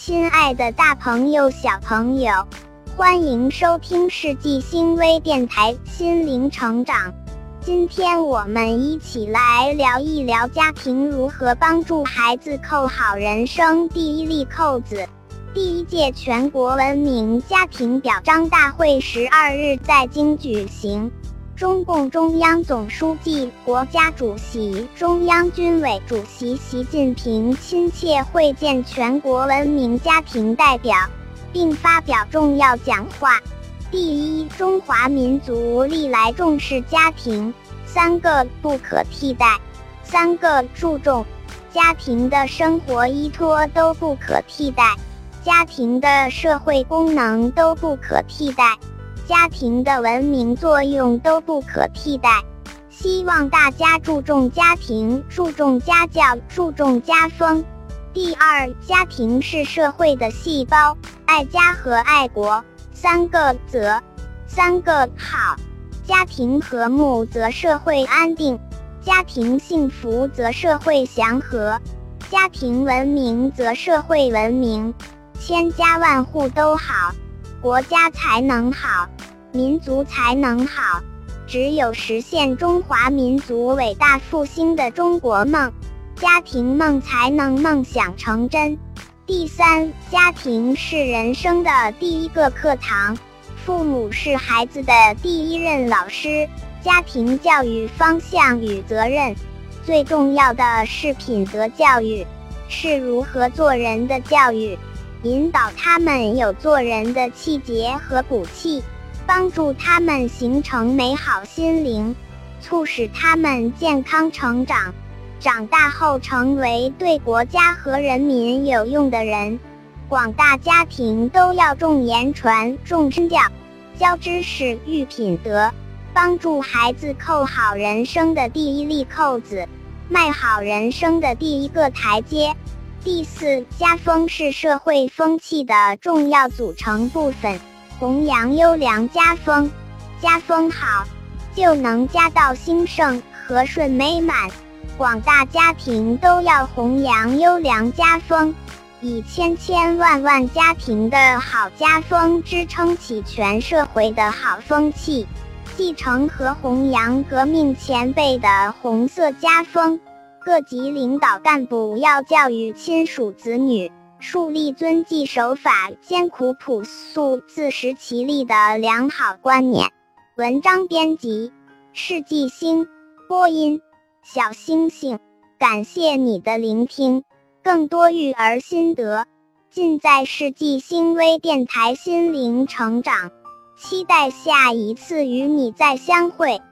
亲爱的，大朋友、小朋友，欢迎收听世纪星微电台心灵成长。今天我们一起来聊一聊家庭如何帮助孩子扣好人生第一粒扣子。第一届全国文明家庭表彰大会十二日在京举行。中共中央总书记、国家主席、中央军委主席习近平亲切会见全国文明家庭代表，并发表重要讲话。第一，中华民族历来重视家庭，三个不可替代，三个注重家庭的生活依托都不可替代，家庭的社会功能都不可替代。家庭的文明作用都不可替代，希望大家注重家庭，注重家教，注重家风。第二，家庭是社会的细胞，爱家和爱国，三个则，三个好。家庭和睦则社会安定，家庭幸福则社会祥和，家庭文明则社会文明。千家万户都好。国家才能好，民族才能好。只有实现中华民族伟大复兴的中国梦，家庭梦才能梦想成真。第三，家庭是人生的第一个课堂，父母是孩子的第一任老师。家庭教育方向与责任，最重要的是品德教育，是如何做人的教育。引导他们有做人的气节和骨气，帮助他们形成美好心灵，促使他们健康成长，长大后成为对国家和人民有用的人。广大家庭都要重言传、重身教，教知识、育品德，帮助孩子扣好人生的第一粒扣子，迈好人生的第一个台阶。第四，家风是社会风气的重要组成部分，弘扬优良家风，家风好，就能家道兴盛、和顺美满。广大家庭都要弘扬优良家风，以千千万万家庭的好家风支撑起全社会的好风气，继承和弘扬革命前辈的红色家风。各级领导干部要教育亲属子女，树立遵纪守法、艰苦朴素、自食其力的良好观念。文章编辑：世纪星，播音：小星星。感谢你的聆听，更多育儿心得尽在世纪星微电台心灵成长，期待下一次与你再相会。